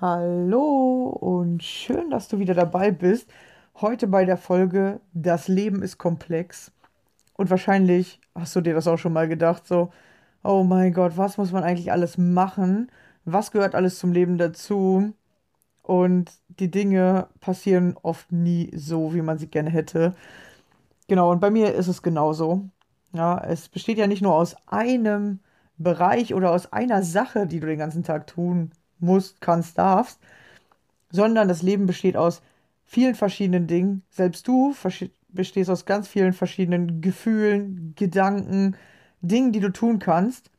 Hallo und schön, dass du wieder dabei bist. Heute bei der Folge Das Leben ist komplex. Und wahrscheinlich hast du dir das auch schon mal gedacht, so, oh mein Gott, was muss man eigentlich alles machen? Was gehört alles zum Leben dazu? Und die Dinge passieren oft nie so, wie man sie gerne hätte. Genau, und bei mir ist es genauso. Ja, es besteht ja nicht nur aus einem Bereich oder aus einer Sache, die du den ganzen Tag tun musst, kannst, darfst, sondern das Leben besteht aus vielen verschiedenen Dingen. Selbst du bestehst aus ganz vielen verschiedenen Gefühlen, Gedanken, Dingen, die du tun kannst.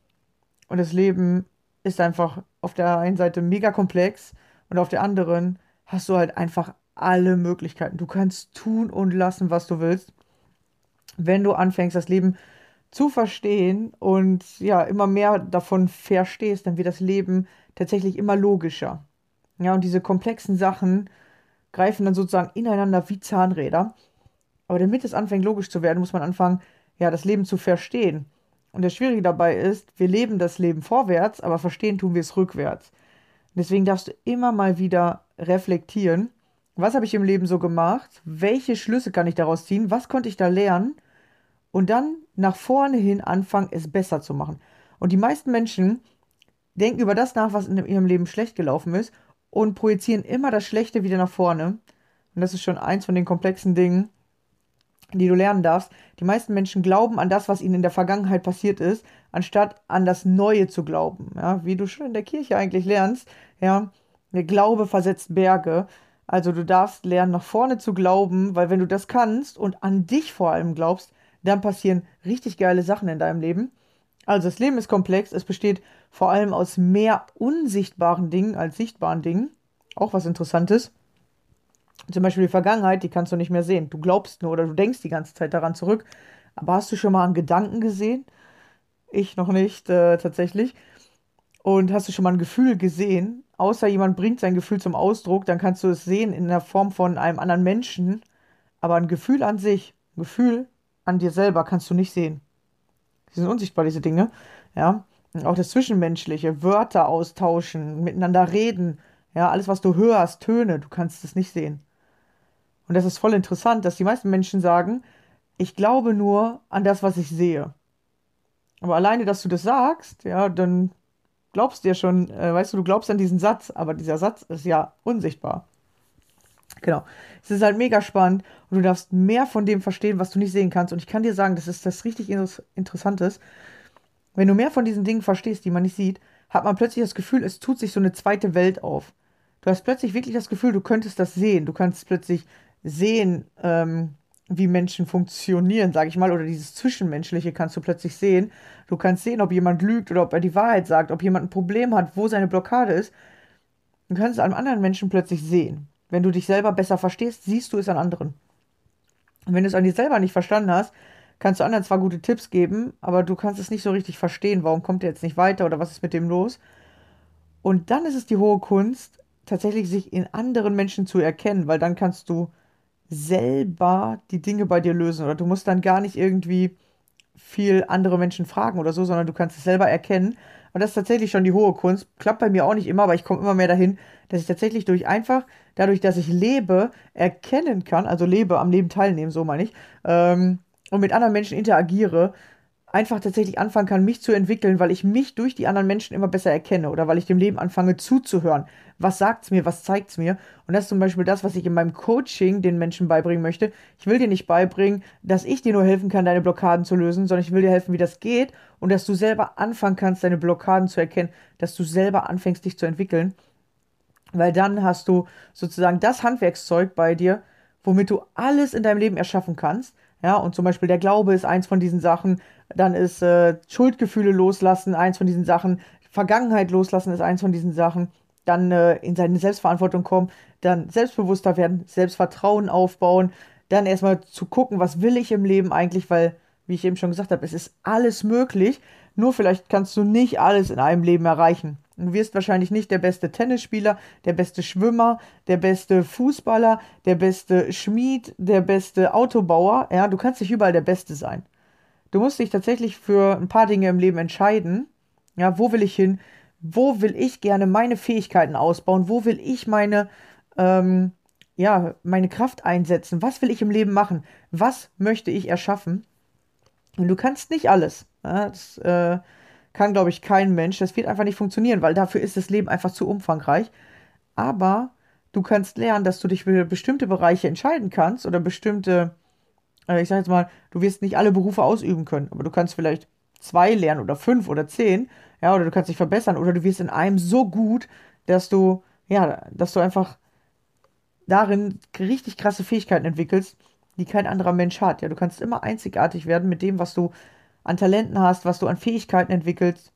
Und das Leben ist einfach auf der einen Seite mega komplex und auf der anderen hast du halt einfach alle Möglichkeiten. Du kannst tun und lassen, was du willst. Wenn du anfängst, das Leben zu verstehen und ja, immer mehr davon verstehst, dann wird das Leben tatsächlich immer logischer. Ja, und diese komplexen Sachen greifen dann sozusagen ineinander wie Zahnräder. Aber damit es anfängt logisch zu werden, muss man anfangen, ja, das Leben zu verstehen. Und das Schwierige dabei ist, wir leben das Leben vorwärts, aber verstehen tun wir es rückwärts. deswegen darfst du immer mal wieder reflektieren, was habe ich im Leben so gemacht, welche Schlüsse kann ich daraus ziehen, was konnte ich da lernen und dann nach vorne hin anfangen, es besser zu machen. Und die meisten Menschen denken über das nach, was in ihrem Leben schlecht gelaufen ist und projizieren immer das Schlechte wieder nach vorne. Und das ist schon eins von den komplexen Dingen, die du lernen darfst. Die meisten Menschen glauben an das, was ihnen in der Vergangenheit passiert ist, anstatt an das Neue zu glauben. Ja, wie du schon in der Kirche eigentlich lernst, ja, der Glaube versetzt Berge. Also du darfst lernen, nach vorne zu glauben, weil wenn du das kannst und an dich vor allem glaubst, dann passieren richtig geile Sachen in deinem Leben. Also das Leben ist komplex, es besteht vor allem aus mehr unsichtbaren Dingen als sichtbaren Dingen. Auch was Interessantes. Zum Beispiel die Vergangenheit, die kannst du nicht mehr sehen. Du glaubst nur oder du denkst die ganze Zeit daran zurück. Aber hast du schon mal einen Gedanken gesehen? Ich noch nicht, äh, tatsächlich. Und hast du schon mal ein Gefühl gesehen? außer jemand bringt sein Gefühl zum Ausdruck, dann kannst du es sehen in der Form von einem anderen Menschen. Aber ein Gefühl an sich, ein Gefühl an dir selber kannst du nicht sehen. Sie sind unsichtbar, diese Dinge. Ja. Und auch das Zwischenmenschliche, Wörter austauschen, miteinander reden. Ja, alles, was du hörst, Töne, du kannst es nicht sehen. Und das ist voll interessant, dass die meisten Menschen sagen, ich glaube nur an das, was ich sehe. Aber alleine, dass du das sagst, ja, dann glaubst du ja schon, äh, weißt du, du glaubst an diesen Satz, aber dieser Satz ist ja unsichtbar. Genau. Es ist halt mega spannend und du darfst mehr von dem verstehen, was du nicht sehen kannst. Und ich kann dir sagen, das ist das richtig Interessantes. Wenn du mehr von diesen Dingen verstehst, die man nicht sieht, hat man plötzlich das Gefühl, es tut sich so eine zweite Welt auf. Du hast plötzlich wirklich das Gefühl, du könntest das sehen. Du kannst plötzlich sehen, ähm, wie Menschen funktionieren, sage ich mal, oder dieses Zwischenmenschliche kannst du plötzlich sehen. Du kannst sehen, ob jemand lügt oder ob er die Wahrheit sagt, ob jemand ein Problem hat, wo seine Blockade ist. Du kannst es an anderen Menschen plötzlich sehen. Wenn du dich selber besser verstehst, siehst du es an anderen. Und wenn du es an dir selber nicht verstanden hast, kannst du anderen zwar gute Tipps geben, aber du kannst es nicht so richtig verstehen. Warum kommt er jetzt nicht weiter oder was ist mit dem los? Und dann ist es die hohe Kunst, tatsächlich sich in anderen Menschen zu erkennen, weil dann kannst du selber die Dinge bei dir lösen oder du musst dann gar nicht irgendwie viel andere Menschen fragen oder so, sondern du kannst es selber erkennen. Und das ist tatsächlich schon die hohe Kunst. Klappt bei mir auch nicht immer, aber ich komme immer mehr dahin, dass ich tatsächlich durch einfach, dadurch, dass ich lebe, erkennen kann, also lebe, am Leben teilnehmen, so meine ich, ähm, und mit anderen Menschen interagiere, einfach tatsächlich anfangen kann, mich zu entwickeln, weil ich mich durch die anderen Menschen immer besser erkenne oder weil ich dem Leben anfange zuzuhören. Was sagt es mir, was zeigt es mir? Und das ist zum Beispiel das, was ich in meinem Coaching den Menschen beibringen möchte. Ich will dir nicht beibringen, dass ich dir nur helfen kann, deine Blockaden zu lösen, sondern ich will dir helfen, wie das geht und dass du selber anfangen kannst, deine Blockaden zu erkennen, dass du selber anfängst, dich zu entwickeln. Weil dann hast du sozusagen das Handwerkszeug bei dir, womit du alles in deinem Leben erschaffen kannst. Ja, und zum Beispiel der Glaube ist eins von diesen Sachen, dann ist äh, Schuldgefühle loslassen eins von diesen Sachen, Vergangenheit loslassen ist eins von diesen Sachen, dann äh, in seine Selbstverantwortung kommen, dann selbstbewusster werden, Selbstvertrauen aufbauen, dann erstmal zu gucken, was will ich im Leben eigentlich, weil, wie ich eben schon gesagt habe, es ist alles möglich, nur vielleicht kannst du nicht alles in einem Leben erreichen. Du wirst wahrscheinlich nicht der beste Tennisspieler, der beste Schwimmer, der beste Fußballer, der beste Schmied, der beste Autobauer. Ja, du kannst nicht überall der Beste sein. Du musst dich tatsächlich für ein paar Dinge im Leben entscheiden. Ja, wo will ich hin? Wo will ich gerne meine Fähigkeiten ausbauen? Wo will ich meine, ähm, ja, meine Kraft einsetzen? Was will ich im Leben machen? Was möchte ich erschaffen? Und du kannst nicht alles. Ja, das, äh, kann, glaube ich, kein Mensch. Das wird einfach nicht funktionieren, weil dafür ist das Leben einfach zu umfangreich. Aber du kannst lernen, dass du dich für bestimmte Bereiche entscheiden kannst oder bestimmte, äh, ich sage jetzt mal, du wirst nicht alle Berufe ausüben können, aber du kannst vielleicht zwei lernen oder fünf oder zehn, ja, oder du kannst dich verbessern oder du wirst in einem so gut, dass du, ja, dass du einfach darin richtig krasse Fähigkeiten entwickelst, die kein anderer Mensch hat. Ja, du kannst immer einzigartig werden mit dem, was du an Talenten hast, was du an Fähigkeiten entwickelst.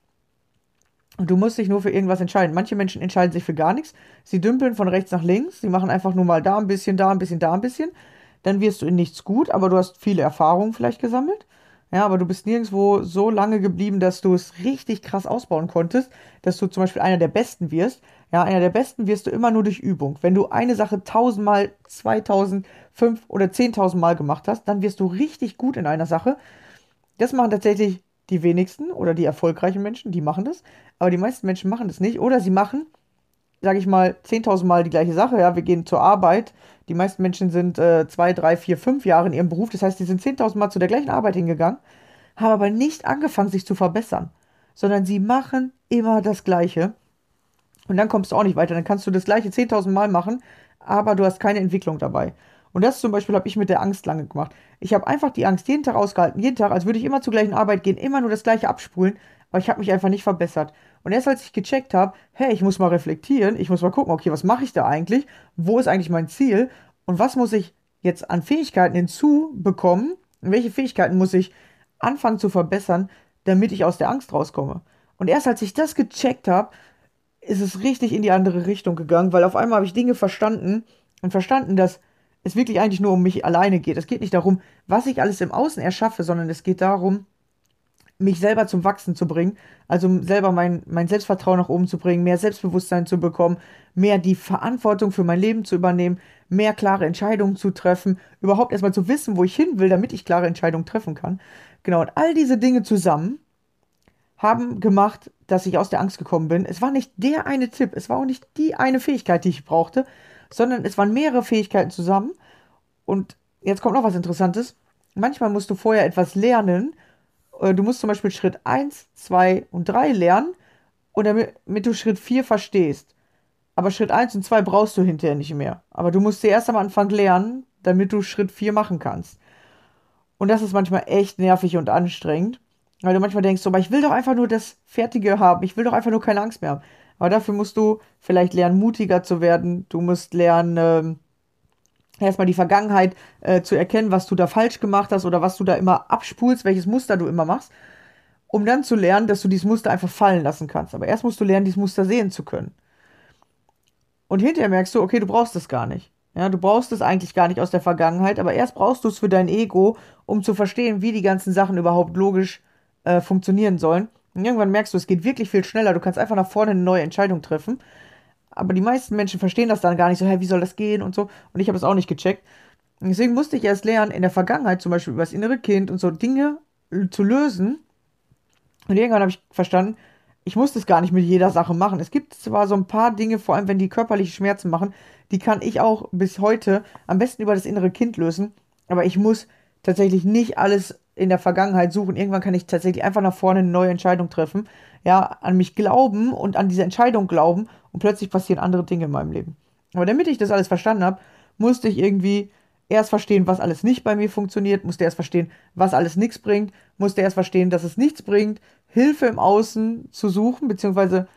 Und du musst dich nur für irgendwas entscheiden. Manche Menschen entscheiden sich für gar nichts. Sie dümpeln von rechts nach links. Sie machen einfach nur mal da ein bisschen, da ein bisschen, da ein bisschen. Dann wirst du in nichts gut, aber du hast viele Erfahrungen vielleicht gesammelt. Ja, aber du bist nirgendwo so lange geblieben, dass du es richtig krass ausbauen konntest, dass du zum Beispiel einer der Besten wirst. Ja, einer der Besten wirst du immer nur durch Übung. Wenn du eine Sache tausendmal, zweitausend, fünf oder zehntausendmal gemacht hast, dann wirst du richtig gut in einer Sache. Das machen tatsächlich die wenigsten oder die erfolgreichen Menschen, die machen das. Aber die meisten Menschen machen das nicht. Oder sie machen, sage ich mal, 10.000 Mal die gleiche Sache. Ja, wir gehen zur Arbeit. Die meisten Menschen sind äh, zwei, drei, vier, fünf Jahre in ihrem Beruf. Das heißt, die sind 10.000 Mal zu der gleichen Arbeit hingegangen, haben aber nicht angefangen, sich zu verbessern. Sondern sie machen immer das Gleiche. Und dann kommst du auch nicht weiter. Dann kannst du das Gleiche 10.000 Mal machen, aber du hast keine Entwicklung dabei. Und das zum Beispiel habe ich mit der Angst lange gemacht. Ich habe einfach die Angst jeden Tag ausgehalten, jeden Tag, als würde ich immer zur gleichen Arbeit gehen, immer nur das gleiche abspulen, aber ich habe mich einfach nicht verbessert. Und erst als ich gecheckt habe, hey, ich muss mal reflektieren, ich muss mal gucken, okay, was mache ich da eigentlich? Wo ist eigentlich mein Ziel? Und was muss ich jetzt an Fähigkeiten hinzubekommen? welche Fähigkeiten muss ich anfangen zu verbessern, damit ich aus der Angst rauskomme? Und erst als ich das gecheckt habe, ist es richtig in die andere Richtung gegangen, weil auf einmal habe ich Dinge verstanden und verstanden, dass es wirklich eigentlich nur um mich alleine geht. Es geht nicht darum, was ich alles im Außen erschaffe, sondern es geht darum, mich selber zum Wachsen zu bringen, also selber mein, mein Selbstvertrauen nach oben zu bringen, mehr Selbstbewusstsein zu bekommen, mehr die Verantwortung für mein Leben zu übernehmen, mehr klare Entscheidungen zu treffen, überhaupt erstmal zu wissen, wo ich hin will, damit ich klare Entscheidungen treffen kann. Genau, und all diese Dinge zusammen haben gemacht, dass ich aus der Angst gekommen bin. Es war nicht der eine Tipp, es war auch nicht die eine Fähigkeit, die ich brauchte, sondern es waren mehrere Fähigkeiten zusammen. Und jetzt kommt noch was Interessantes. Manchmal musst du vorher etwas lernen. Äh, du musst zum Beispiel Schritt 1, 2 und 3 lernen, und damit, damit du Schritt 4 verstehst. Aber Schritt 1 und 2 brauchst du hinterher nicht mehr. Aber du musst sie erst am Anfang lernen, damit du Schritt 4 machen kannst. Und das ist manchmal echt nervig und anstrengend. Weil du manchmal denkst, so, aber ich will doch einfach nur das Fertige haben. Ich will doch einfach nur keine Angst mehr haben. Aber dafür musst du vielleicht lernen, mutiger zu werden. Du musst lernen, ähm, erstmal die Vergangenheit äh, zu erkennen, was du da falsch gemacht hast oder was du da immer abspulst, welches Muster du immer machst. Um dann zu lernen, dass du dieses Muster einfach fallen lassen kannst. Aber erst musst du lernen, dieses Muster sehen zu können. Und hinterher merkst du, okay, du brauchst es gar nicht. Ja, du brauchst es eigentlich gar nicht aus der Vergangenheit, aber erst brauchst du es für dein Ego, um zu verstehen, wie die ganzen Sachen überhaupt logisch äh, funktionieren sollen. Und irgendwann merkst du, es geht wirklich viel schneller. Du kannst einfach nach vorne eine neue Entscheidung treffen. Aber die meisten Menschen verstehen das dann gar nicht so, hey, wie soll das gehen und so. Und ich habe es auch nicht gecheckt. Deswegen musste ich erst lernen, in der Vergangenheit zum Beispiel über das innere Kind und so Dinge zu lösen. Und irgendwann habe ich verstanden, ich muss das gar nicht mit jeder Sache machen. Es gibt zwar so ein paar Dinge, vor allem wenn die körperliche Schmerzen machen, die kann ich auch bis heute am besten über das innere Kind lösen. Aber ich muss tatsächlich nicht alles in der Vergangenheit suchen. Irgendwann kann ich tatsächlich einfach nach vorne eine neue Entscheidung treffen. Ja, an mich glauben und an diese Entscheidung glauben und plötzlich passieren andere Dinge in meinem Leben. Aber damit ich das alles verstanden habe, musste ich irgendwie erst verstehen, was alles nicht bei mir funktioniert, musste erst verstehen, was alles nichts bringt, musste erst verstehen, dass es nichts bringt, Hilfe im Außen zu suchen, beziehungsweise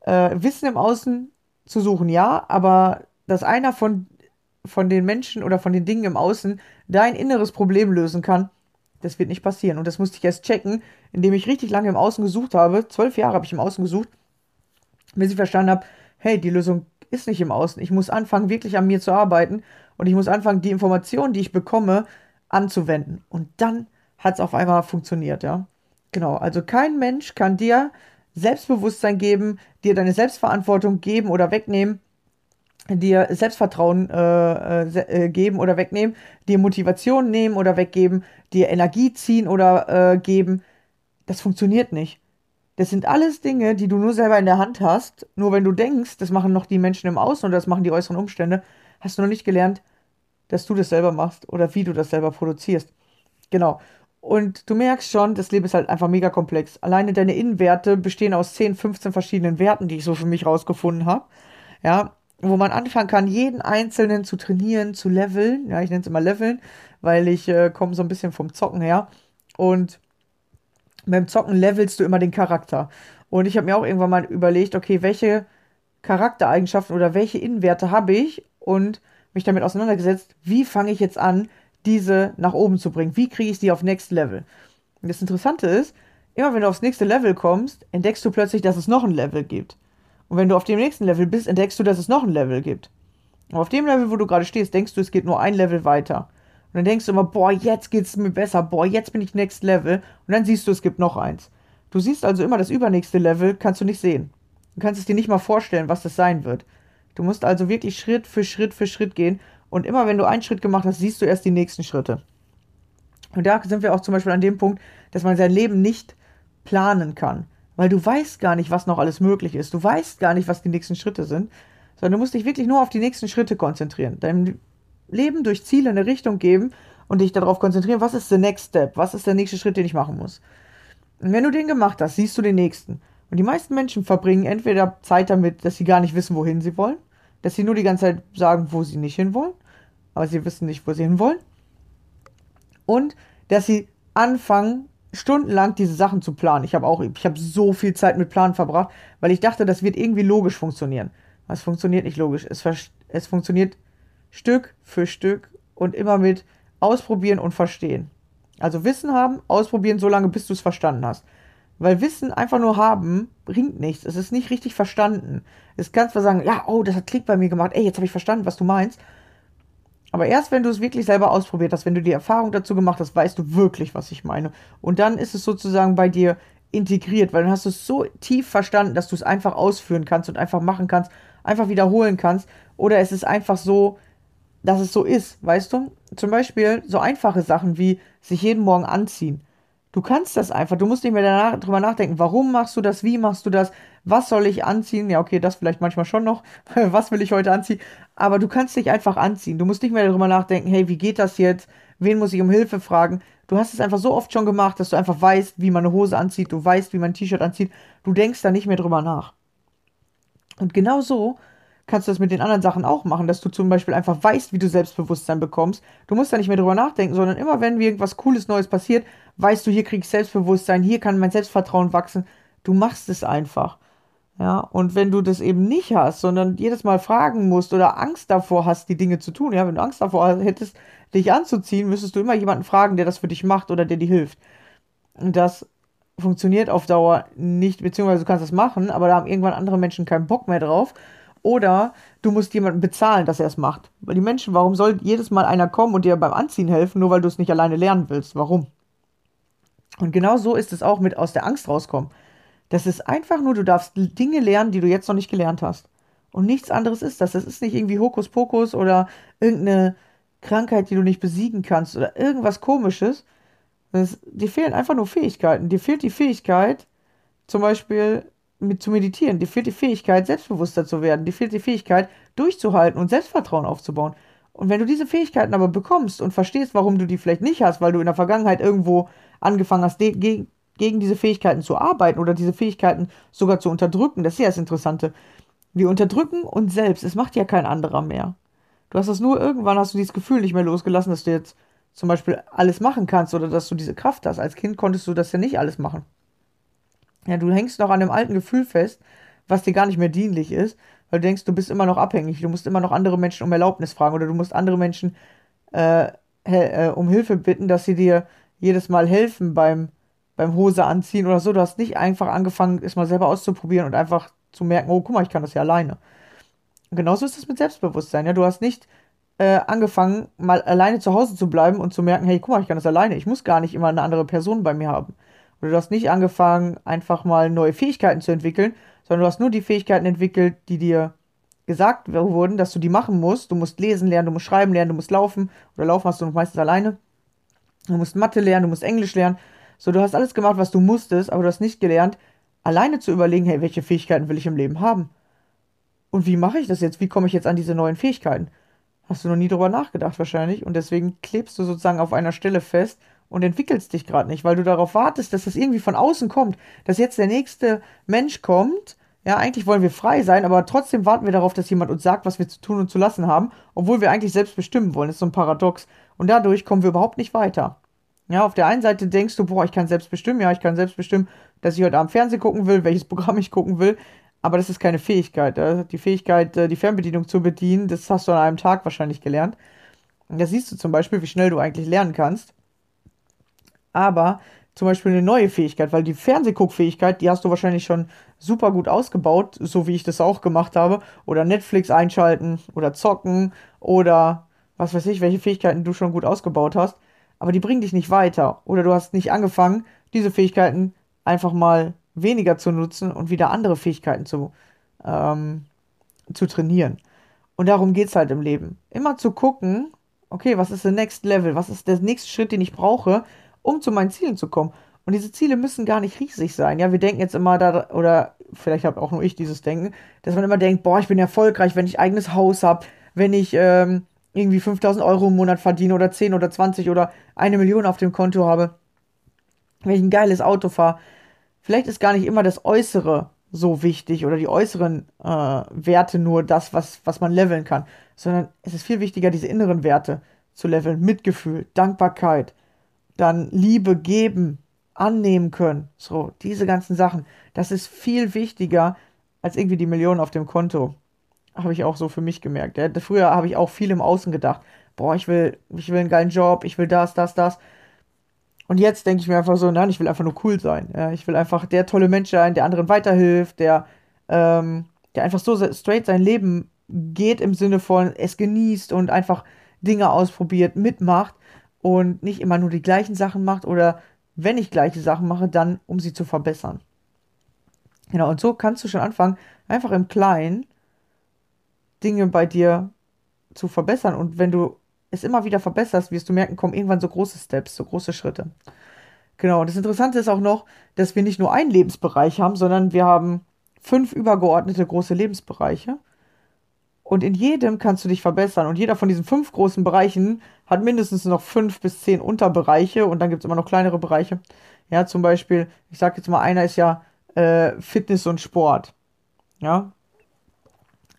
äh, Wissen im Außen zu suchen, ja, aber dass einer von, von den Menschen oder von den Dingen im Außen dein inneres Problem lösen kann, das wird nicht passieren. Und das musste ich erst checken, indem ich richtig lange im Außen gesucht habe. Zwölf Jahre habe ich im Außen gesucht, bis ich verstanden habe, hey, die Lösung ist nicht im Außen. Ich muss anfangen, wirklich an mir zu arbeiten und ich muss anfangen, die Informationen, die ich bekomme, anzuwenden. Und dann hat es auf einmal funktioniert, ja. Genau, also kein Mensch kann dir Selbstbewusstsein geben, dir deine Selbstverantwortung geben oder wegnehmen, dir Selbstvertrauen äh, äh, geben oder wegnehmen, dir Motivation nehmen oder weggeben, dir Energie ziehen oder äh, geben. Das funktioniert nicht. Das sind alles Dinge, die du nur selber in der Hand hast. Nur wenn du denkst, das machen noch die Menschen im Außen oder das machen die äußeren Umstände, hast du noch nicht gelernt, dass du das selber machst oder wie du das selber produzierst. Genau. Und du merkst schon, das Leben ist halt einfach mega komplex. Alleine deine Innenwerte bestehen aus 10, 15 verschiedenen Werten, die ich so für mich rausgefunden habe. Ja, wo man anfangen kann, jeden einzelnen zu trainieren, zu leveln. Ja, ich nenne es immer leveln, weil ich äh, komme so ein bisschen vom Zocken her. Und beim Zocken levelst du immer den Charakter. Und ich habe mir auch irgendwann mal überlegt, okay, welche Charaktereigenschaften oder welche Innenwerte habe ich und mich damit auseinandergesetzt, wie fange ich jetzt an, diese nach oben zu bringen? Wie kriege ich die auf Next Level? Und das Interessante ist, immer wenn du aufs nächste Level kommst, entdeckst du plötzlich, dass es noch ein Level gibt. Und wenn du auf dem nächsten Level bist, entdeckst du, dass es noch ein Level gibt. Und auf dem Level, wo du gerade stehst, denkst du, es geht nur ein Level weiter. Und dann denkst du immer, boah, jetzt geht's mir besser, boah, jetzt bin ich Next Level. Und dann siehst du, es gibt noch eins. Du siehst also immer das übernächste Level, kannst du nicht sehen. Du kannst es dir nicht mal vorstellen, was das sein wird. Du musst also wirklich Schritt für Schritt für Schritt gehen. Und immer wenn du einen Schritt gemacht hast, siehst du erst die nächsten Schritte. Und da sind wir auch zum Beispiel an dem Punkt, dass man sein Leben nicht planen kann. Weil du weißt gar nicht, was noch alles möglich ist. Du weißt gar nicht, was die nächsten Schritte sind. Sondern du musst dich wirklich nur auf die nächsten Schritte konzentrieren. Dein Leben durch Ziele eine Richtung geben und dich darauf konzentrieren, was ist der Next Step, was ist der nächste Schritt, den ich machen muss. Und wenn du den gemacht hast, siehst du den nächsten. Und die meisten Menschen verbringen entweder Zeit damit, dass sie gar nicht wissen, wohin sie wollen, dass sie nur die ganze Zeit sagen, wo sie nicht hinwollen, aber sie wissen nicht, wo sie hinwollen. Und dass sie anfangen, stundenlang diese Sachen zu planen. Ich habe auch, ich habe so viel Zeit mit Planen verbracht, weil ich dachte, das wird irgendwie logisch funktionieren. Es funktioniert nicht logisch. Es, es funktioniert Stück für Stück und immer mit ausprobieren und verstehen. Also Wissen haben, ausprobieren so lange, bis du es verstanden hast. Weil Wissen einfach nur haben bringt nichts. Es ist nicht richtig verstanden. Es kannst zwar sagen, ja, oh, das hat Klick bei mir gemacht. Ey, jetzt habe ich verstanden, was du meinst. Aber erst wenn du es wirklich selber ausprobiert hast, wenn du die Erfahrung dazu gemacht hast, weißt du wirklich, was ich meine. Und dann ist es sozusagen bei dir integriert, weil dann hast du es so tief verstanden, dass du es einfach ausführen kannst und einfach machen kannst, einfach wiederholen kannst. Oder es ist einfach so, dass es so ist, weißt du? Zum Beispiel so einfache Sachen wie sich jeden Morgen anziehen. Du kannst das einfach, du musst nicht mehr danach, drüber nachdenken, warum machst du das, wie machst du das, was soll ich anziehen? Ja, okay, das vielleicht manchmal schon noch, was will ich heute anziehen? Aber du kannst dich einfach anziehen. Du musst nicht mehr darüber nachdenken, hey, wie geht das jetzt? Wen muss ich um Hilfe fragen? Du hast es einfach so oft schon gemacht, dass du einfach weißt, wie man eine Hose anzieht, du weißt, wie man ein T-Shirt anzieht. Du denkst da nicht mehr drüber nach. Und genau so kannst du das mit den anderen Sachen auch machen, dass du zum Beispiel einfach weißt, wie du Selbstbewusstsein bekommst. Du musst da nicht mehr drüber nachdenken, sondern immer wenn irgendwas Cooles Neues passiert, weißt du, hier krieg ich Selbstbewusstsein, hier kann mein Selbstvertrauen wachsen. Du machst es einfach. Ja, und wenn du das eben nicht hast, sondern jedes Mal fragen musst oder Angst davor hast, die Dinge zu tun, ja, wenn du Angst davor hättest, dich anzuziehen, müsstest du immer jemanden fragen, der das für dich macht oder der dir hilft. Und das funktioniert auf Dauer nicht, beziehungsweise du kannst das machen, aber da haben irgendwann andere Menschen keinen Bock mehr drauf. Oder du musst jemanden bezahlen, dass er es macht. Weil die Menschen, warum soll jedes Mal einer kommen und dir beim Anziehen helfen, nur weil du es nicht alleine lernen willst? Warum? Und genau so ist es auch mit aus der Angst rauskommen. Das ist einfach nur, du darfst Dinge lernen, die du jetzt noch nicht gelernt hast. Und nichts anderes ist das. Das ist nicht irgendwie Hokuspokus oder irgendeine Krankheit, die du nicht besiegen kannst oder irgendwas komisches. Das, dir fehlen einfach nur Fähigkeiten. Dir fehlt die Fähigkeit, zum Beispiel mit zu meditieren. Dir fehlt die Fähigkeit, selbstbewusster zu werden. Dir fehlt die Fähigkeit, durchzuhalten und Selbstvertrauen aufzubauen. Und wenn du diese Fähigkeiten aber bekommst und verstehst, warum du die vielleicht nicht hast, weil du in der Vergangenheit irgendwo angefangen hast, gegen, gegen diese Fähigkeiten zu arbeiten oder diese Fähigkeiten sogar zu unterdrücken, das ist ja das Interessante. Wir unterdrücken uns selbst. Es macht ja kein anderer mehr. Du hast das nur irgendwann, hast du dieses Gefühl nicht mehr losgelassen, dass du jetzt zum Beispiel alles machen kannst oder dass du diese Kraft hast. Als Kind konntest du das ja nicht alles machen. Ja, du hängst noch an dem alten Gefühl fest, was dir gar nicht mehr dienlich ist, weil du denkst, du bist immer noch abhängig, du musst immer noch andere Menschen um Erlaubnis fragen oder du musst andere Menschen äh, äh, um Hilfe bitten, dass sie dir jedes Mal helfen beim, beim Hose anziehen oder so. Du hast nicht einfach angefangen, es mal selber auszuprobieren und einfach zu merken, oh, guck mal, ich kann das ja alleine. Genauso ist es mit Selbstbewusstsein. Ja, du hast nicht äh, angefangen, mal alleine zu Hause zu bleiben und zu merken, hey, guck mal, ich kann das alleine. Ich muss gar nicht immer eine andere Person bei mir haben. Oder du hast nicht angefangen, einfach mal neue Fähigkeiten zu entwickeln, sondern du hast nur die Fähigkeiten entwickelt, die dir gesagt wurden, dass du die machen musst. Du musst lesen lernen, du musst schreiben lernen, du musst laufen. Oder laufen hast du meistens alleine. Du musst Mathe lernen, du musst Englisch lernen. So, du hast alles gemacht, was du musstest, aber du hast nicht gelernt, alleine zu überlegen, hey, welche Fähigkeiten will ich im Leben haben? Und wie mache ich das jetzt? Wie komme ich jetzt an diese neuen Fähigkeiten? Hast du noch nie drüber nachgedacht wahrscheinlich und deswegen klebst du sozusagen auf einer Stelle fest und entwickelst dich gerade nicht, weil du darauf wartest, dass das irgendwie von außen kommt, dass jetzt der nächste Mensch kommt. Ja, eigentlich wollen wir frei sein, aber trotzdem warten wir darauf, dass jemand uns sagt, was wir zu tun und zu lassen haben, obwohl wir eigentlich selbst bestimmen wollen. Das ist so ein Paradox. Und dadurch kommen wir überhaupt nicht weiter. Ja, auf der einen Seite denkst du, boah, ich kann selbst bestimmen, ja, ich kann selbst bestimmen, dass ich heute Abend Fernsehen gucken will, welches Programm ich gucken will, aber das ist keine Fähigkeit. Die Fähigkeit, äh, die Fernbedienung zu bedienen, das hast du an einem Tag wahrscheinlich gelernt. Und da siehst du zum Beispiel, wie schnell du eigentlich lernen kannst. Aber zum Beispiel eine neue Fähigkeit, weil die Fernsehguckfähigkeit, die hast du wahrscheinlich schon super gut ausgebaut, so wie ich das auch gemacht habe. Oder Netflix einschalten oder zocken oder was weiß ich, welche Fähigkeiten du schon gut ausgebaut hast. Aber die bringen dich nicht weiter. Oder du hast nicht angefangen, diese Fähigkeiten einfach mal weniger zu nutzen und wieder andere Fähigkeiten zu, ähm, zu trainieren. Und darum geht es halt im Leben. Immer zu gucken, okay, was ist der Next Level? Was ist der nächste Schritt, den ich brauche, um zu meinen Zielen zu kommen? Und diese Ziele müssen gar nicht riesig sein. Ja, wir denken jetzt immer da, oder vielleicht habe auch nur ich dieses Denken, dass man immer denkt, boah, ich bin erfolgreich, wenn ich eigenes Haus habe, wenn ich ähm, irgendwie 5000 Euro im Monat verdiene oder 10 oder 20 oder eine Million auf dem Konto habe, wenn ich ein geiles Auto fahre vielleicht ist gar nicht immer das Äußere so wichtig oder die äußeren äh, Werte nur das, was, was man leveln kann, sondern es ist viel wichtiger, diese inneren Werte zu leveln. Mitgefühl, Dankbarkeit, dann Liebe geben, annehmen können. So, diese ganzen Sachen. Das ist viel wichtiger als irgendwie die Millionen auf dem Konto. Habe ich auch so für mich gemerkt. Ja. Früher habe ich auch viel im Außen gedacht. Boah, ich will, ich will einen geilen Job, ich will das, das, das. Und jetzt denke ich mir einfach so, nein, ich will einfach nur cool sein. Ja, ich will einfach der tolle Mensch sein, der anderen weiterhilft, der, ähm, der einfach so straight sein Leben geht im Sinne von es genießt und einfach Dinge ausprobiert, mitmacht und nicht immer nur die gleichen Sachen macht oder wenn ich gleiche Sachen mache, dann um sie zu verbessern. Genau, und so kannst du schon anfangen, einfach im Kleinen Dinge bei dir zu verbessern. Und wenn du es immer wieder verbesserst, wirst du merken, kommen irgendwann so große Steps, so große Schritte. Genau, und das Interessante ist auch noch, dass wir nicht nur einen Lebensbereich haben, sondern wir haben fünf übergeordnete große Lebensbereiche. Und in jedem kannst du dich verbessern. Und jeder von diesen fünf großen Bereichen hat mindestens noch fünf bis zehn Unterbereiche. Und dann gibt es immer noch kleinere Bereiche. Ja, zum Beispiel, ich sage jetzt mal, einer ist ja äh, Fitness und Sport. Ja.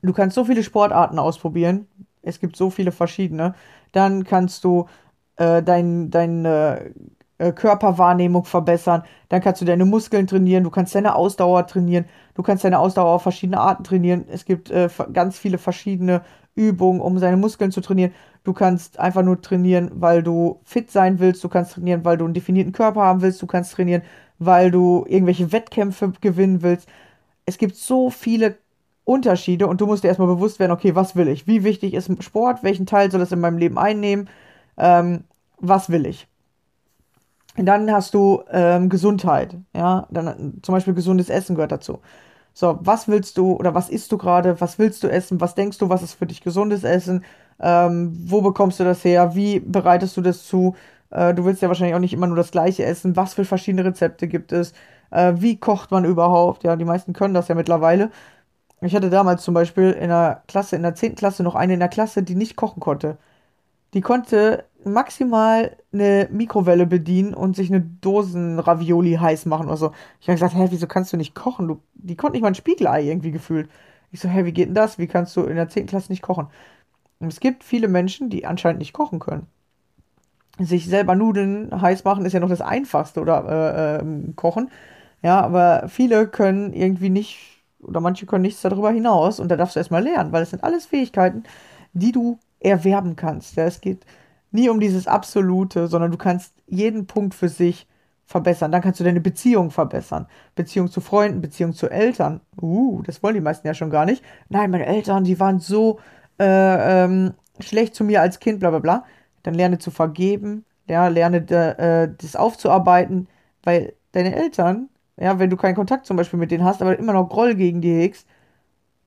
Du kannst so viele Sportarten ausprobieren. Es gibt so viele verschiedene. Dann kannst du äh, dein, deine äh, Körperwahrnehmung verbessern. Dann kannst du deine Muskeln trainieren. Du kannst deine Ausdauer trainieren. Du kannst deine Ausdauer auf verschiedene Arten trainieren. Es gibt äh, ganz viele verschiedene Übungen, um seine Muskeln zu trainieren. Du kannst einfach nur trainieren, weil du fit sein willst. Du kannst trainieren, weil du einen definierten Körper haben willst. Du kannst trainieren, weil du irgendwelche Wettkämpfe gewinnen willst. Es gibt so viele Unterschiede und du musst dir erstmal bewusst werden, okay, was will ich? Wie wichtig ist Sport? Welchen Teil soll das in meinem Leben einnehmen? Ähm, was will ich? Dann hast du ähm, Gesundheit, ja, dann zum Beispiel gesundes Essen gehört dazu. So, was willst du oder was isst du gerade? Was willst du essen? Was denkst du, was ist für dich gesundes Essen? Ähm, wo bekommst du das her? Wie bereitest du das zu? Äh, du willst ja wahrscheinlich auch nicht immer nur das gleiche essen. Was für verschiedene Rezepte gibt es? Äh, wie kocht man überhaupt? Ja, die meisten können das ja mittlerweile. Ich hatte damals zum Beispiel in der Klasse, in der 10. Klasse noch eine in der Klasse, die nicht kochen konnte. Die konnte maximal eine Mikrowelle bedienen und sich eine Dosen Ravioli heiß machen oder so. Ich habe gesagt, hä, wieso kannst du nicht kochen? Du, die konnte nicht mal ein Spiegelei irgendwie gefühlt. Ich so, hä, wie geht denn das? Wie kannst du in der 10. Klasse nicht kochen? Und es gibt viele Menschen, die anscheinend nicht kochen können sich selber Nudeln heiß machen ist ja noch das Einfachste oder äh, äh, kochen. Ja, aber viele können irgendwie nicht oder manche können nichts darüber hinaus und da darfst du erstmal lernen, weil es sind alles Fähigkeiten, die du erwerben kannst. Ja, es geht nie um dieses Absolute, sondern du kannst jeden Punkt für sich verbessern. Dann kannst du deine Beziehung verbessern. Beziehung zu Freunden, Beziehung zu Eltern. Uh, das wollen die meisten ja schon gar nicht. Nein, meine Eltern, die waren so äh, ähm, schlecht zu mir als Kind, bla bla bla dann lerne zu vergeben, ja, lerne äh, das aufzuarbeiten, weil deine Eltern, ja, wenn du keinen Kontakt zum Beispiel mit denen hast, aber immer noch Groll gegen die hegst,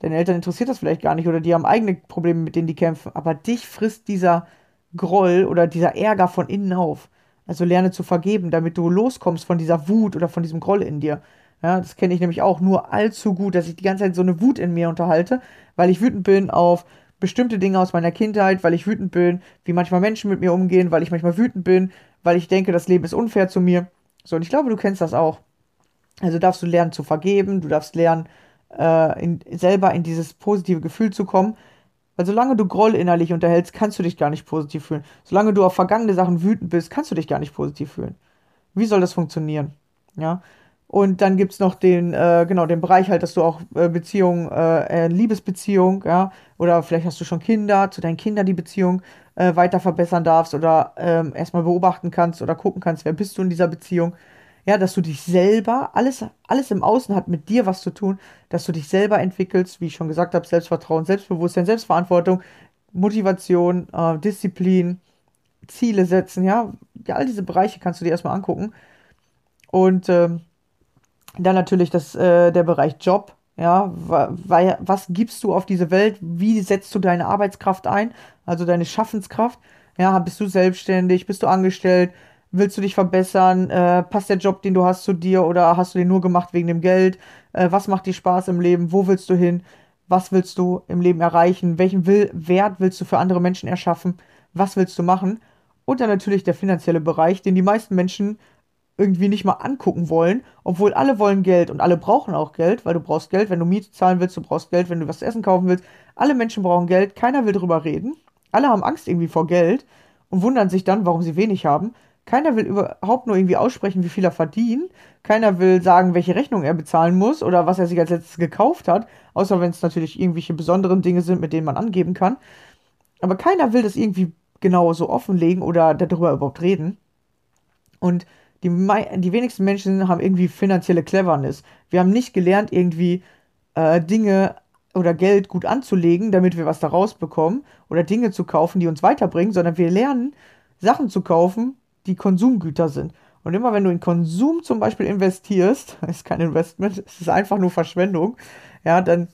deine Eltern interessiert das vielleicht gar nicht oder die haben eigene Probleme, mit denen die kämpfen, aber dich frisst dieser Groll oder dieser Ärger von innen auf. Also lerne zu vergeben, damit du loskommst von dieser Wut oder von diesem Groll in dir. Ja, das kenne ich nämlich auch nur allzu gut, dass ich die ganze Zeit so eine Wut in mir unterhalte, weil ich wütend bin auf bestimmte Dinge aus meiner Kindheit, weil ich wütend bin, wie manchmal Menschen mit mir umgehen, weil ich manchmal wütend bin, weil ich denke, das Leben ist unfair zu mir. So, und ich glaube, du kennst das auch. Also darfst du lernen zu vergeben, du darfst lernen, äh, in, selber in dieses positive Gefühl zu kommen. Weil solange du Groll innerlich unterhältst, kannst du dich gar nicht positiv fühlen. Solange du auf vergangene Sachen wütend bist, kannst du dich gar nicht positiv fühlen. Wie soll das funktionieren? Ja. Und dann gibt es noch den, äh, genau, den Bereich halt, dass du auch äh, Beziehung, äh, äh, Liebesbeziehung, ja, oder vielleicht hast du schon Kinder, zu deinen Kindern die Beziehung äh, weiter verbessern darfst oder ähm, erstmal beobachten kannst oder gucken kannst, wer bist du in dieser Beziehung. Ja, dass du dich selber, alles, alles im Außen hat mit dir was zu tun, dass du dich selber entwickelst, wie ich schon gesagt habe, Selbstvertrauen, Selbstbewusstsein, Selbstverantwortung, Motivation, äh, Disziplin, Ziele setzen, ja. ja. All diese Bereiche kannst du dir erstmal angucken. Und ähm, dann natürlich das, äh, der Bereich Job. Ja, was gibst du auf diese Welt? Wie setzt du deine Arbeitskraft ein? Also deine Schaffenskraft? Ja, bist du selbstständig? Bist du angestellt? Willst du dich verbessern? Äh, passt der Job, den du hast, zu dir oder hast du den nur gemacht wegen dem Geld? Äh, was macht dir Spaß im Leben? Wo willst du hin? Was willst du im Leben erreichen? Welchen Will Wert willst du für andere Menschen erschaffen? Was willst du machen? Und dann natürlich der finanzielle Bereich, den die meisten Menschen irgendwie nicht mal angucken wollen, obwohl alle wollen Geld und alle brauchen auch Geld, weil du brauchst Geld, wenn du Miete zahlen willst, du brauchst Geld, wenn du was zu essen kaufen willst. Alle Menschen brauchen Geld, keiner will drüber reden. Alle haben Angst irgendwie vor Geld und wundern sich dann, warum sie wenig haben. Keiner will überhaupt nur irgendwie aussprechen, wie viel er verdient. Keiner will sagen, welche Rechnung er bezahlen muss oder was er sich als letztes gekauft hat, außer wenn es natürlich irgendwelche besonderen Dinge sind, mit denen man angeben kann. Aber keiner will das irgendwie genau so offenlegen oder darüber überhaupt reden. Und die, die wenigsten Menschen haben irgendwie finanzielle Cleverness. Wir haben nicht gelernt, irgendwie äh, Dinge oder Geld gut anzulegen, damit wir was daraus bekommen oder Dinge zu kaufen, die uns weiterbringen, sondern wir lernen Sachen zu kaufen, die Konsumgüter sind. Und immer wenn du in Konsum zum Beispiel investierst, ist kein Investment, es ist einfach nur Verschwendung, ja, dann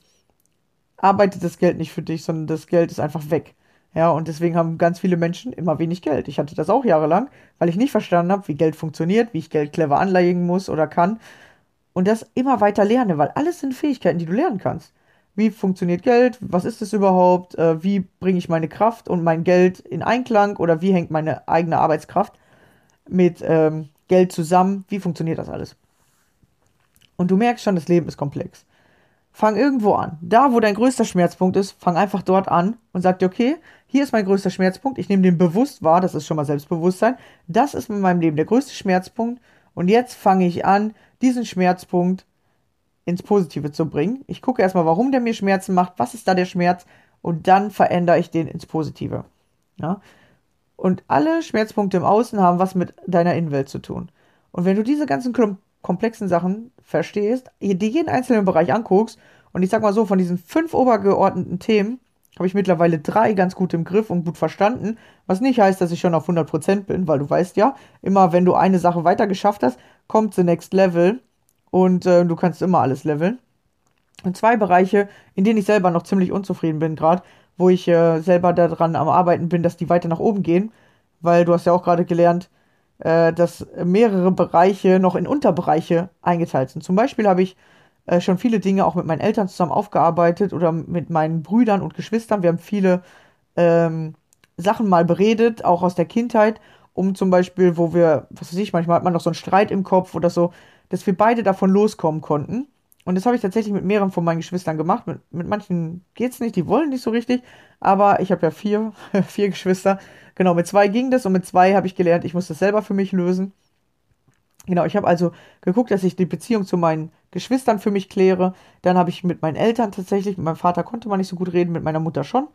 arbeitet das Geld nicht für dich, sondern das Geld ist einfach weg. Ja, und deswegen haben ganz viele Menschen immer wenig Geld. Ich hatte das auch jahrelang, weil ich nicht verstanden habe, wie Geld funktioniert, wie ich Geld clever anlegen muss oder kann. Und das immer weiter lerne, weil alles sind Fähigkeiten, die du lernen kannst. Wie funktioniert Geld? Was ist es überhaupt? Äh, wie bringe ich meine Kraft und mein Geld in Einklang? Oder wie hängt meine eigene Arbeitskraft mit ähm, Geld zusammen? Wie funktioniert das alles? Und du merkst schon, das Leben ist komplex. Fang irgendwo an. Da, wo dein größter Schmerzpunkt ist, fang einfach dort an und sag dir, okay, hier ist mein größter Schmerzpunkt. Ich nehme den bewusst wahr, das ist schon mal Selbstbewusstsein. Das ist in meinem Leben der größte Schmerzpunkt. Und jetzt fange ich an, diesen Schmerzpunkt ins Positive zu bringen. Ich gucke erstmal, warum der mir Schmerzen macht, was ist da der Schmerz und dann verändere ich den ins Positive. Ja? Und alle Schmerzpunkte im Außen haben was mit deiner Innenwelt zu tun. Und wenn du diese ganzen komplexen Sachen verstehst, dir jeden einzelnen Bereich anguckst und ich sag mal so, von diesen fünf obergeordneten Themen habe ich mittlerweile drei ganz gut im Griff und gut verstanden, was nicht heißt, dass ich schon auf 100% bin, weil du weißt ja, immer wenn du eine Sache weiter geschafft hast, kommt the next level und äh, du kannst immer alles leveln. Und zwei Bereiche, in denen ich selber noch ziemlich unzufrieden bin, gerade, wo ich äh, selber daran am Arbeiten bin, dass die weiter nach oben gehen, weil du hast ja auch gerade gelernt, äh, dass mehrere Bereiche noch in Unterbereiche eingeteilt sind. Zum Beispiel habe ich äh, schon viele Dinge auch mit meinen Eltern zusammen aufgearbeitet oder mit meinen Brüdern und Geschwistern. Wir haben viele ähm, Sachen mal beredet, auch aus der Kindheit, um zum Beispiel, wo wir, was weiß ich, manchmal hat man noch so einen Streit im Kopf oder so, dass wir beide davon loskommen konnten. Und das habe ich tatsächlich mit mehreren von meinen Geschwistern gemacht. Mit, mit manchen es nicht, die wollen nicht so richtig. Aber ich habe ja vier, vier Geschwister. Genau, mit zwei ging das und mit zwei habe ich gelernt, ich muss das selber für mich lösen. Genau, ich habe also geguckt, dass ich die Beziehung zu meinen Geschwistern für mich kläre. Dann habe ich mit meinen Eltern tatsächlich, mit meinem Vater konnte man nicht so gut reden, mit meiner Mutter schon.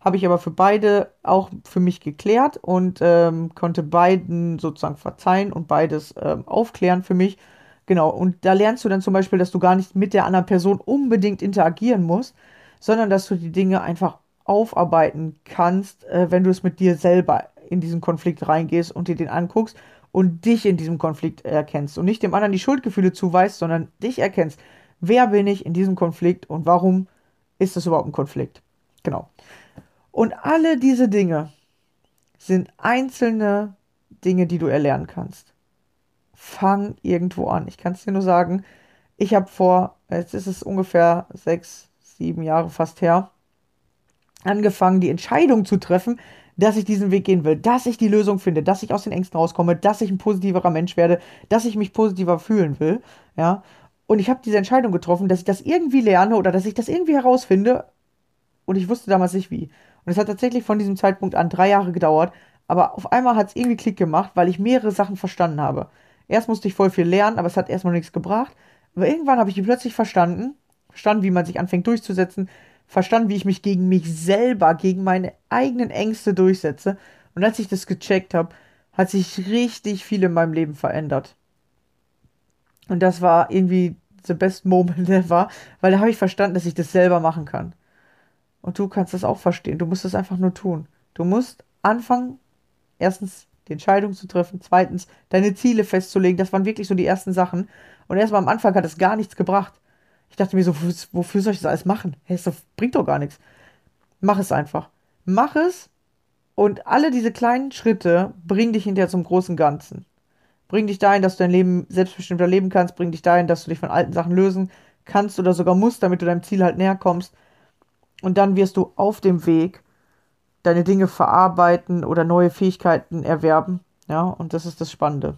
Habe ich aber für beide auch für mich geklärt und ähm, konnte beiden sozusagen verzeihen und beides ähm, aufklären für mich. Genau, und da lernst du dann zum Beispiel, dass du gar nicht mit der anderen Person unbedingt interagieren musst, sondern dass du die Dinge einfach aufarbeiten kannst, äh, wenn du es mit dir selber in diesen Konflikt reingehst und dir den anguckst und dich in diesem Konflikt erkennst und nicht dem anderen die Schuldgefühle zuweist, sondern dich erkennst. Wer bin ich in diesem Konflikt und warum ist es überhaupt ein Konflikt? Genau. Und alle diese Dinge sind einzelne Dinge, die du erlernen kannst fang irgendwo an. Ich kann es dir nur sagen, ich habe vor, jetzt ist es ungefähr sechs, sieben Jahre fast her, angefangen, die Entscheidung zu treffen, dass ich diesen Weg gehen will, dass ich die Lösung finde, dass ich aus den Ängsten rauskomme, dass ich ein positiverer Mensch werde, dass ich mich positiver fühlen will, ja. Und ich habe diese Entscheidung getroffen, dass ich das irgendwie lerne oder dass ich das irgendwie herausfinde. Und ich wusste damals nicht wie. Und es hat tatsächlich von diesem Zeitpunkt an drei Jahre gedauert. Aber auf einmal hat es irgendwie Klick gemacht, weil ich mehrere Sachen verstanden habe. Erst musste ich voll viel lernen, aber es hat erstmal nichts gebracht. Aber irgendwann habe ich plötzlich verstanden, verstanden, wie man sich anfängt durchzusetzen, verstanden, wie ich mich gegen mich selber, gegen meine eigenen Ängste durchsetze. Und als ich das gecheckt habe, hat sich richtig viel in meinem Leben verändert. Und das war irgendwie the best moment ever, weil da habe ich verstanden, dass ich das selber machen kann. Und du kannst das auch verstehen. Du musst es einfach nur tun. Du musst anfangen, erstens die Entscheidung zu treffen, zweitens deine Ziele festzulegen. Das waren wirklich so die ersten Sachen. Und erstmal am Anfang hat es gar nichts gebracht. Ich dachte mir so, wofür soll ich das alles machen? Hey, das bringt doch gar nichts. Mach es einfach. Mach es und alle diese kleinen Schritte bringen dich hinterher zum großen Ganzen. Bring dich dahin, dass du dein Leben selbstbestimmter leben kannst. Bring dich dahin, dass du dich von alten Sachen lösen kannst oder sogar musst, damit du deinem Ziel halt näher kommst. Und dann wirst du auf dem Weg deine Dinge verarbeiten oder neue Fähigkeiten erwerben. Ja, und das ist das Spannende.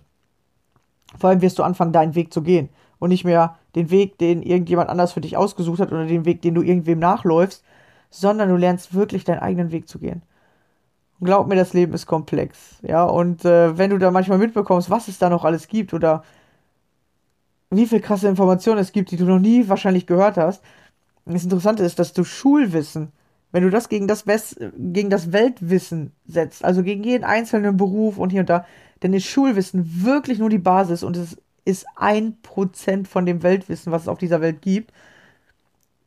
Vor allem wirst du anfangen, deinen Weg zu gehen und nicht mehr den Weg, den irgendjemand anders für dich ausgesucht hat oder den Weg, den du irgendwem nachläufst, sondern du lernst wirklich deinen eigenen Weg zu gehen. Und glaub mir, das Leben ist komplex. Ja, und äh, wenn du da manchmal mitbekommst, was es da noch alles gibt oder wie viel krasse Informationen es gibt, die du noch nie wahrscheinlich gehört hast, das Interessante ist, dass du Schulwissen wenn du das gegen das, West, gegen das Weltwissen setzt, also gegen jeden einzelnen Beruf und hier und da, dann ist Schulwissen wirklich nur die Basis und es ist ein Prozent von dem Weltwissen, was es auf dieser Welt gibt.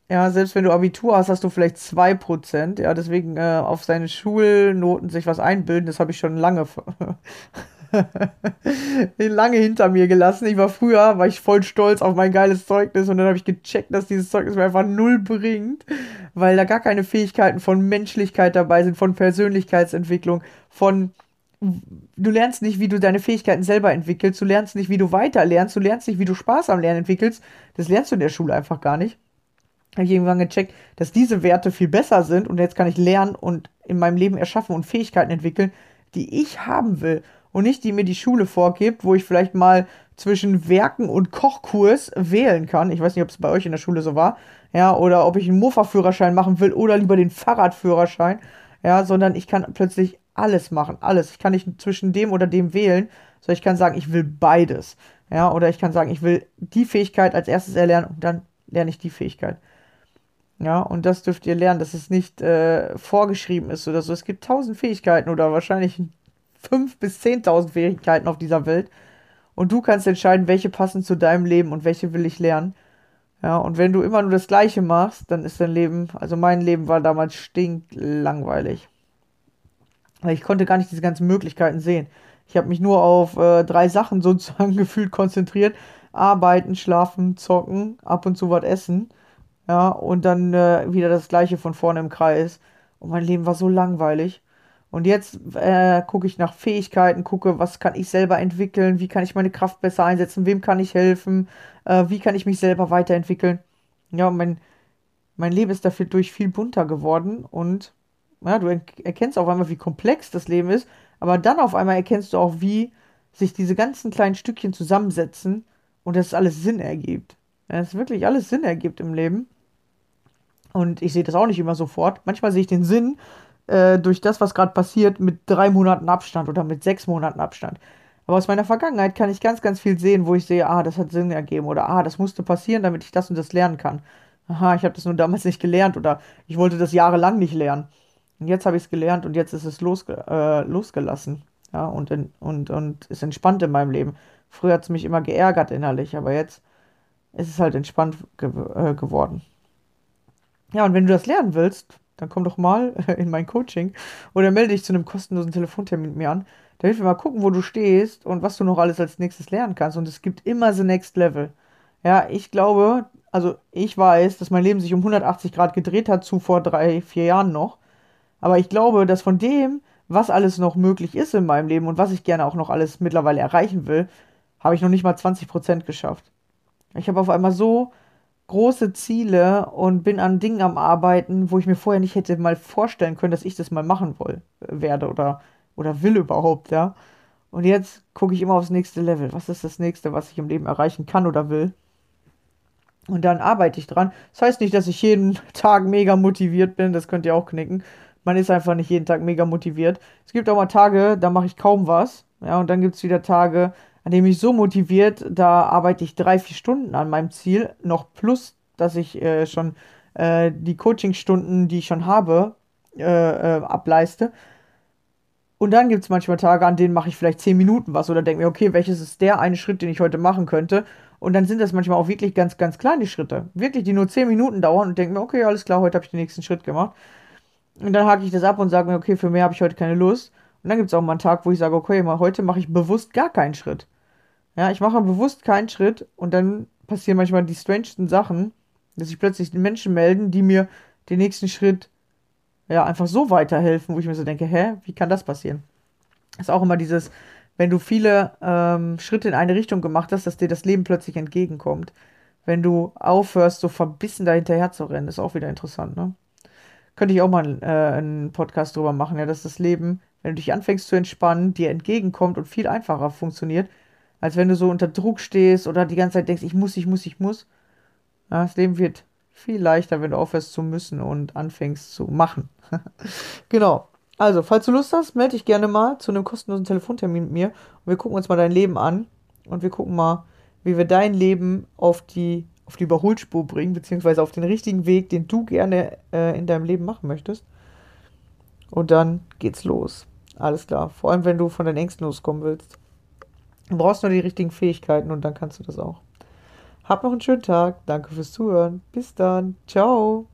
Ja, selbst wenn du Abitur hast, hast du vielleicht 2%. Ja, deswegen äh, auf seine Schulnoten sich was einbilden, das habe ich schon lange, lange hinter mir gelassen. Ich war früher, war ich voll stolz auf mein geiles Zeugnis und dann habe ich gecheckt, dass dieses Zeugnis mir einfach null bringt, weil da gar keine Fähigkeiten von Menschlichkeit dabei sind, von Persönlichkeitsentwicklung, von du lernst nicht, wie du deine Fähigkeiten selber entwickelst, du lernst nicht, wie du weiter lernst, du lernst nicht, wie du Spaß am Lernen entwickelst. Das lernst du in der Schule einfach gar nicht habe ich irgendwann gecheckt, dass diese Werte viel besser sind und jetzt kann ich lernen und in meinem Leben erschaffen und Fähigkeiten entwickeln, die ich haben will und nicht die mir die Schule vorgibt, wo ich vielleicht mal zwischen Werken und Kochkurs wählen kann. Ich weiß nicht, ob es bei euch in der Schule so war, ja, oder ob ich einen Mofa-Führerschein machen will oder lieber den Fahrradführerschein, ja, sondern ich kann plötzlich alles machen, alles. Ich kann nicht zwischen dem oder dem wählen, sondern ich kann sagen, ich will beides, ja, oder ich kann sagen, ich will die Fähigkeit als erstes erlernen und dann lerne ich die Fähigkeit. Ja, und das dürft ihr lernen, dass es nicht äh, vorgeschrieben ist oder so. Es gibt tausend Fähigkeiten oder wahrscheinlich fünf bis zehntausend Fähigkeiten auf dieser Welt. Und du kannst entscheiden, welche passen zu deinem Leben und welche will ich lernen. Ja, und wenn du immer nur das Gleiche machst, dann ist dein Leben, also mein Leben war damals stinklangweilig. Weil ich konnte gar nicht diese ganzen Möglichkeiten sehen. Ich habe mich nur auf äh, drei Sachen sozusagen gefühlt konzentriert. Arbeiten, schlafen, zocken, ab und zu was essen. Ja, und dann äh, wieder das gleiche von vorne im Kreis. Und mein Leben war so langweilig. Und jetzt äh, gucke ich nach Fähigkeiten, gucke, was kann ich selber entwickeln, wie kann ich meine Kraft besser einsetzen, wem kann ich helfen, äh, wie kann ich mich selber weiterentwickeln. Ja, mein, mein Leben ist dafür durch viel bunter geworden und ja, du erkennst auf einmal, wie komplex das Leben ist, aber dann auf einmal erkennst du auch, wie sich diese ganzen kleinen Stückchen zusammensetzen und dass alles Sinn ergibt. Dass wirklich alles Sinn ergibt im Leben. Und ich sehe das auch nicht immer sofort. Manchmal sehe ich den Sinn äh, durch das, was gerade passiert, mit drei Monaten Abstand oder mit sechs Monaten Abstand. Aber aus meiner Vergangenheit kann ich ganz, ganz viel sehen, wo ich sehe, ah, das hat Sinn ergeben oder ah, das musste passieren, damit ich das und das lernen kann. Aha, ich habe das nur damals nicht gelernt oder ich wollte das jahrelang nicht lernen. Und jetzt habe ich es gelernt und jetzt ist es losge äh, losgelassen. Ja, und, in, und, und ist entspannt in meinem Leben. Früher hat es mich immer geärgert innerlich, aber jetzt ist es halt entspannt ge äh, geworden. Ja, und wenn du das lernen willst, dann komm doch mal in mein Coaching oder melde dich zu einem kostenlosen Telefontermin mit mir an. Da hilft mir mal gucken, wo du stehst und was du noch alles als nächstes lernen kannst. Und es gibt immer the next level. Ja, ich glaube, also ich weiß, dass mein Leben sich um 180 Grad gedreht hat zu vor drei, vier Jahren noch. Aber ich glaube, dass von dem, was alles noch möglich ist in meinem Leben und was ich gerne auch noch alles mittlerweile erreichen will, habe ich noch nicht mal 20% geschafft. Ich habe auf einmal so große Ziele und bin an Dingen am Arbeiten, wo ich mir vorher nicht hätte mal vorstellen können, dass ich das mal machen woll, werde oder, oder will überhaupt, ja. Und jetzt gucke ich immer aufs nächste Level. Was ist das nächste, was ich im Leben erreichen kann oder will? Und dann arbeite ich dran. Das heißt nicht, dass ich jeden Tag mega motiviert bin, das könnt ihr auch knicken. Man ist einfach nicht jeden Tag mega motiviert. Es gibt auch mal Tage, da mache ich kaum was. Ja, und dann gibt es wieder Tage, an dem ich so motiviert, da arbeite ich drei, vier Stunden an meinem Ziel, noch plus, dass ich äh, schon äh, die Coachingstunden, die ich schon habe, äh, äh ableiste. Und dann gibt es manchmal Tage, an denen mache ich vielleicht zehn Minuten was oder denke mir, okay, welches ist der eine Schritt, den ich heute machen könnte? Und dann sind das manchmal auch wirklich ganz, ganz kleine Schritte. Wirklich, die nur zehn Minuten dauern und denke mir, okay, alles klar, heute habe ich den nächsten Schritt gemacht. Und dann hake ich das ab und sage mir, okay, für mehr habe ich heute keine Lust. Und dann gibt es auch mal einen Tag, wo ich sage, okay, mal heute mache ich bewusst gar keinen Schritt. Ja, ich mache bewusst keinen Schritt und dann passieren manchmal die strangesten Sachen, dass sich plötzlich Menschen melden, die mir den nächsten Schritt ja einfach so weiterhelfen, wo ich mir so denke, hä, wie kann das passieren? Das ist auch immer dieses, wenn du viele ähm, Schritte in eine Richtung gemacht hast, dass dir das Leben plötzlich entgegenkommt. Wenn du aufhörst, so verbissen dahinterher zu rennen, ist auch wieder interessant, ne? Könnte ich auch mal äh, einen Podcast drüber machen, ja, dass das Leben wenn du dich anfängst zu entspannen, dir entgegenkommt und viel einfacher funktioniert, als wenn du so unter Druck stehst oder die ganze Zeit denkst, ich muss, ich muss, ich muss. Ja, das Leben wird viel leichter, wenn du aufhörst zu müssen und anfängst zu machen. genau. Also, falls du Lust hast, melde dich gerne mal zu einem kostenlosen Telefontermin mit mir und wir gucken uns mal dein Leben an und wir gucken mal, wie wir dein Leben auf die, auf die Überholspur bringen, beziehungsweise auf den richtigen Weg, den du gerne äh, in deinem Leben machen möchtest. Und dann geht's los. Alles klar. Vor allem, wenn du von den Ängsten loskommen willst. Du brauchst nur die richtigen Fähigkeiten und dann kannst du das auch. Hab noch einen schönen Tag. Danke fürs Zuhören. Bis dann. Ciao.